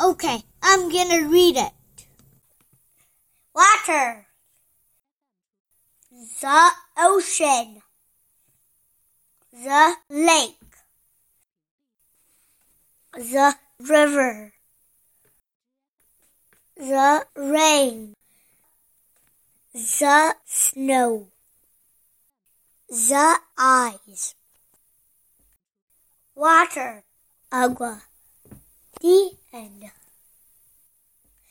Okay, I'm gonna read it. Water. The ocean. The lake. The river. The rain. The snow. The eyes. Water. Agua. The end.